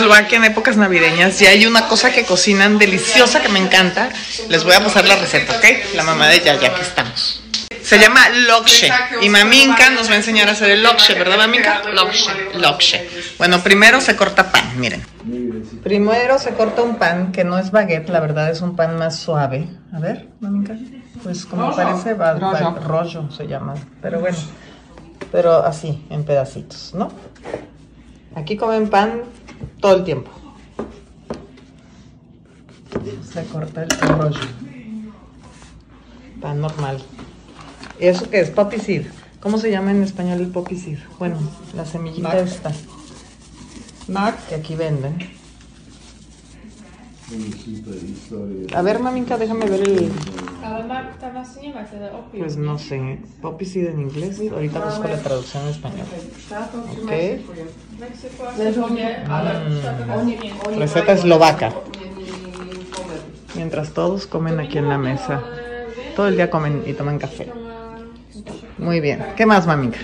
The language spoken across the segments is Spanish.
En épocas navideñas y hay una cosa que cocinan deliciosa que me encanta. Les voy a pasar la receta, ¿ok? La mamá de Yaya, aquí estamos. Se llama lokshe y Maminka nos va a enseñar a hacer el lokshe, ¿verdad Maminka? Lokshe, lokshe. Bueno, primero se corta pan, miren. Primero se corta un pan que no es baguette, la verdad es un pan más suave. A ver, Maminka. Pues como parece ba- ba- rollo se llama, pero bueno, pero así, en pedacitos, ¿no? Aquí comen pan todo el tiempo. Se corta el rollo. Pan normal. ¿Y eso qué es? Poppy seed. ¿Cómo se llama en español el poppy seed? Bueno, la semillita esta. Que aquí venden. A ver, maminka, déjame ver el... Pues no sé. Poppy seed en inglés. Ahorita busco la traducción en español. Ok. Mexiko asi to nie, ale štátok asi nie. Receta eslovaca. Mientras todos comen aquí en la mesa. Todo el día comen y toman café. Muy bien. ¿Qué más, mamita?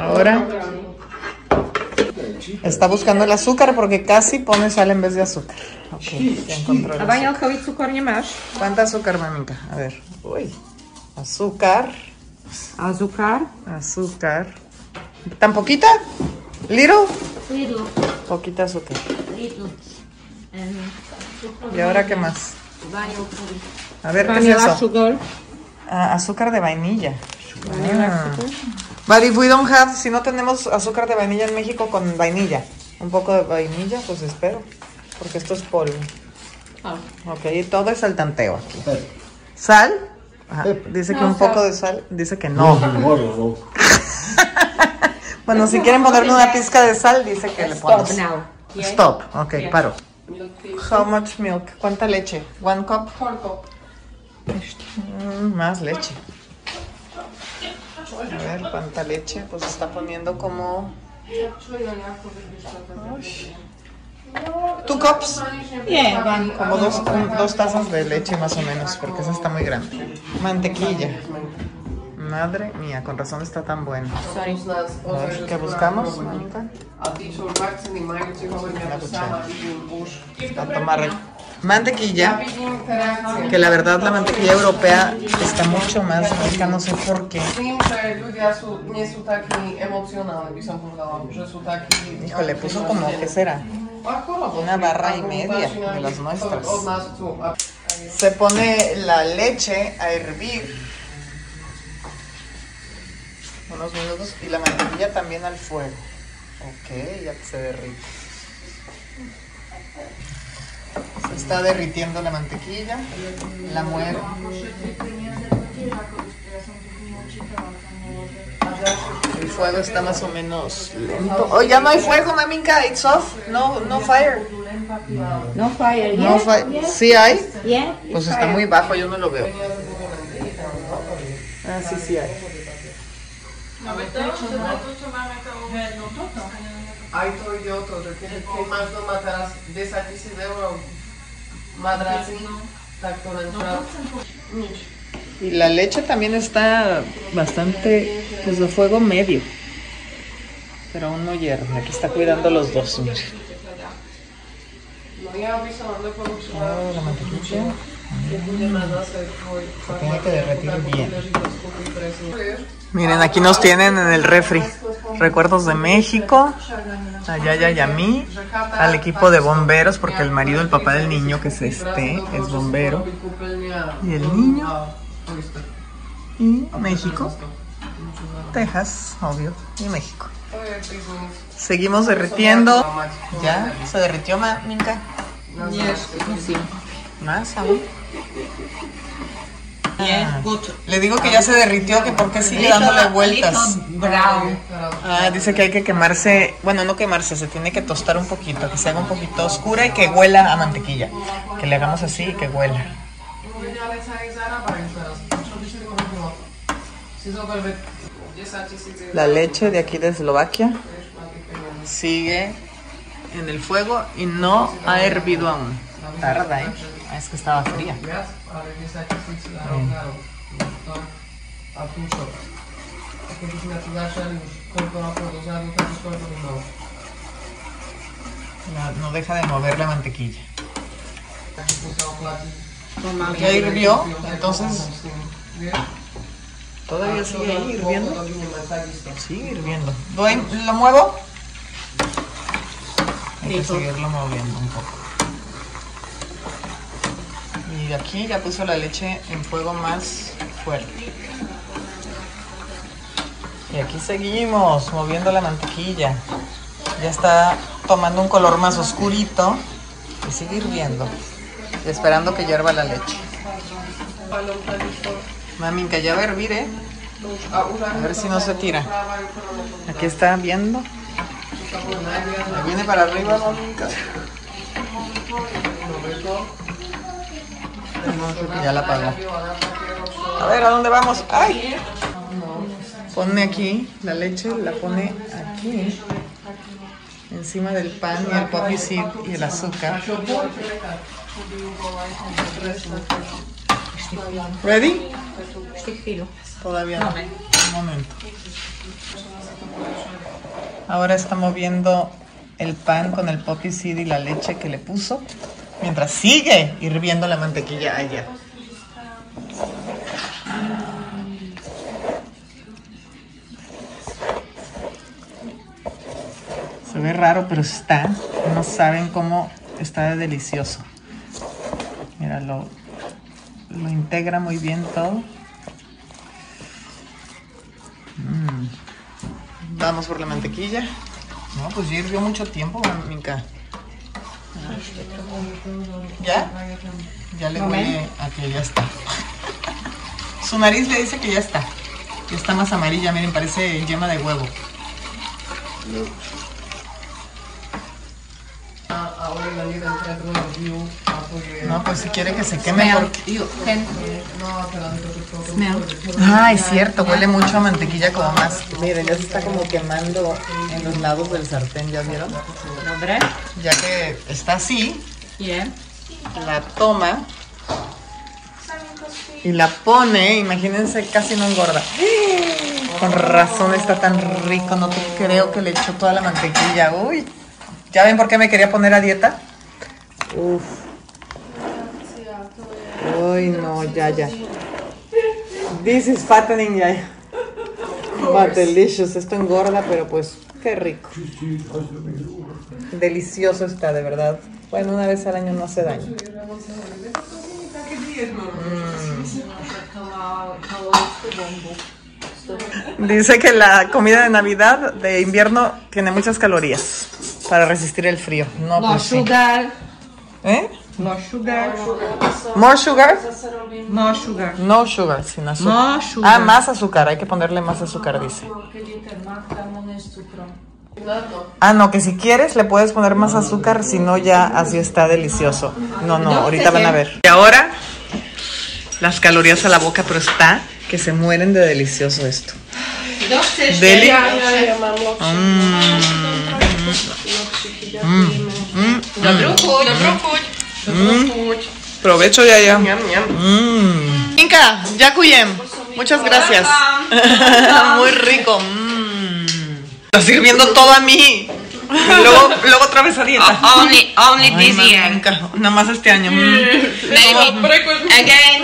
Ahora está buscando el azúcar porque casi pone sal en vez de azúcar. Ok, ya encontró el A azúcar. vanielkový cukor nemáš? ¿Cuánta azúcar, mamita? A ver. Uy. Azúcar. A cukor? Azúcar. ¿Tan poquita? ¿Little? Little, Poquita azúcar. little. And ¿Y ahora qué más? A ver, ¿qué es eso? sugar. Ah, azúcar de vainilla. Ah. But if we don't have, si no tenemos azúcar de vainilla en México con vainilla, un poco de vainilla, pues espero, porque esto es polvo. Ah. Ok, y todo es al tanteo aquí. ¿Sal? Ajá, Dice que un poco de sal, dice que no. Bueno, si quieren ponerle una pizca de sal, dice que le Stop pones. now. Stop, ok, paro. How much milk? ¿Cuánta leche? One cup? Mm, más leche. A ver, ¿cuánta leche? Pues está poniendo como... ¿Two cups? Nie, van. Como dos, un- dos tazas de leche más o menos, porque esa está muy grande. Mantequilla. Madre mía, con razón está tan bueno. A ver, ¿Qué buscamos, Mónica? A tí sú mantequilla. Que la verdad la mantequilla europea está mucho más rica, no sé por qué. Híjole, puso como, ¿qué será? Una barra y media de las nuestras. Se pone la leche a hervir unos minutos y la mantequilla también al fuego. Ok, ya se derrite. Se está derritiendo la mantequilla, la muero. El fuego está más o menos lento. Oh, ya no hay fuego, maminka, it's off. No, no fire. No fire, No. ¿Sí hay? Yeah? Pues está muy bajo, yo no lo veo. Ah, sí, sí hay. aj to ide o to, že keď, keď máš doma teraz 10 tisíc eur madraci, krát. Y la leche también está bastante, pues de fuego medio. Pero aún no hierve. Aquí está cuidando los dos. doporučila, Oh, la mantequilla. tiene que derretir bien. Miren, aquí nos tienen en el refri. Recuerdos de México, a Yaya y a mí, al equipo de bomberos, porque el marido, el papá del niño, que es este, es bombero. Y el niño. Y México, Texas, obvio, y México. Seguimos derritiendo. ¿Ya? ¿Se derritió, Minka? ¿Más aún? Good. Le digo que ya se derritió, que por qué sigue dándole vueltas. Ah, dice que hay que quemarse, bueno, no quemarse, se tiene que tostar un poquito, que se haga un poquito oscura y que huela a mantequilla. Que le hagamos así y que huela. Ľudia ale sa aj zarábajú teraz. Čo by si to robilo? Si zober, veď 10 tisíc eur. La leche de aquí de Eslovaquia sigue en el fuego y no ha hervido aún. Tarda, ¿eh? Ah, es que estaba fría. Viac, ale 10 tisíc na rok na rok. To, a tu čo? A keby sme tu začali už koľko rokov dozadu, tak už koľko by bolo? La- no deja de mover la mantequilla. Ya hirvió, entonces todavía sigue ahí hirviendo. Sigue hirviendo. ¿Lo muevo? Hay que seguirlo moviendo un poco. Y aquí ya puso la leche en fuego más fuerte. Y aquí seguimos moviendo la mantequilla. Ya está tomando un color más oscurito y sigue hirviendo. Y esperando que hierva la leche. Mami, que ya va a hervir, ¿eh? A ver si no se tira. Aquí está viendo. Viene para arriba, maminka. Ya la apagó. A ver, ¿a dónde vamos? ¡Ay! Pone aquí la leche, la pone aquí. Encima del pan y el poppy seed y el azúcar. ¿Ready? Todavía no. Un momento. Ahora está moviendo el pan con el poppy seed y la leche que le puso. Mientras sigue hirviendo la mantequilla allá. Se ve raro, pero está. No saben cómo está de delicioso. Mira, lo, lo integra muy bien todo. Mm. Vamos por la mantequilla. No, pues ya hirvió mucho tiempo, Mica. ¿Ya? Ya le huele a que ya está. Su nariz le dice que ya está. Ya está más amarilla, miren, parece yema de huevo. Ahora la No, pues si quiere que se queme. porque- You can No, pero no smell. Ah, es cierto, huele mucho a mantequilla como más. Miren, ya se está como quemando en los lados del sartén, ¿ya vieron? Dobre? Ya que está así, Yeah. la toma y la pone, imagínense, casi no engorda. Con razón está tan rico, no te creo que le echó toda la mantequilla. Uy, ¿ya ven por qué me quería poner a dieta? Uf. Uy, no, ya, ya. This is fattening, ya. ya. But delicious, esto engorda, pero pues, qué rico. Delicioso está, de verdad. Bueno, una vez al año no hace daño. Dice que la comida de Navidad de invierno tiene muchas calorías para resistir el frío. No, pues sí. ¿Eh? No sugar. More sugar? No sugar. No sugar, sin azúcar. No sugar. Ah, más azúcar, hay que ponerle más azúcar, dice. Ah, no, que si quieres le puedes poner más azúcar, si no ya así está delicioso. No, no, ahorita van a ver. Y ahora, las calorías a la boca, pero está que se mueren de delicioso esto. Deli. Dobru chuť, dobrú chuť. Provecho ya ya. Mm. Inca, yakuyem. Muchas gracias. Muy rico. Mm. Está sirviendo todo a mí. Y luego, luego otra vez a dieta. Only, only Ay, this year. Inca, nada más este año. Mm. Again.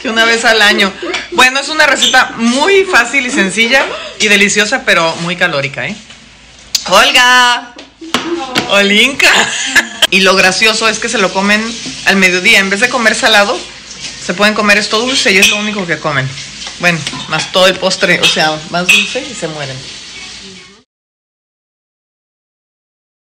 Que una vez al año. Bueno, es una receta muy fácil y sencilla y deliciosa, pero muy calórica, ¿eh? Olga. Olinka. Y lo gracioso es que se lo comen al mediodía. En vez de comer salado, se pueden comer esto dulce y es lo único que comen. Bueno, más todo el postre, o sea, más dulce y se mueren.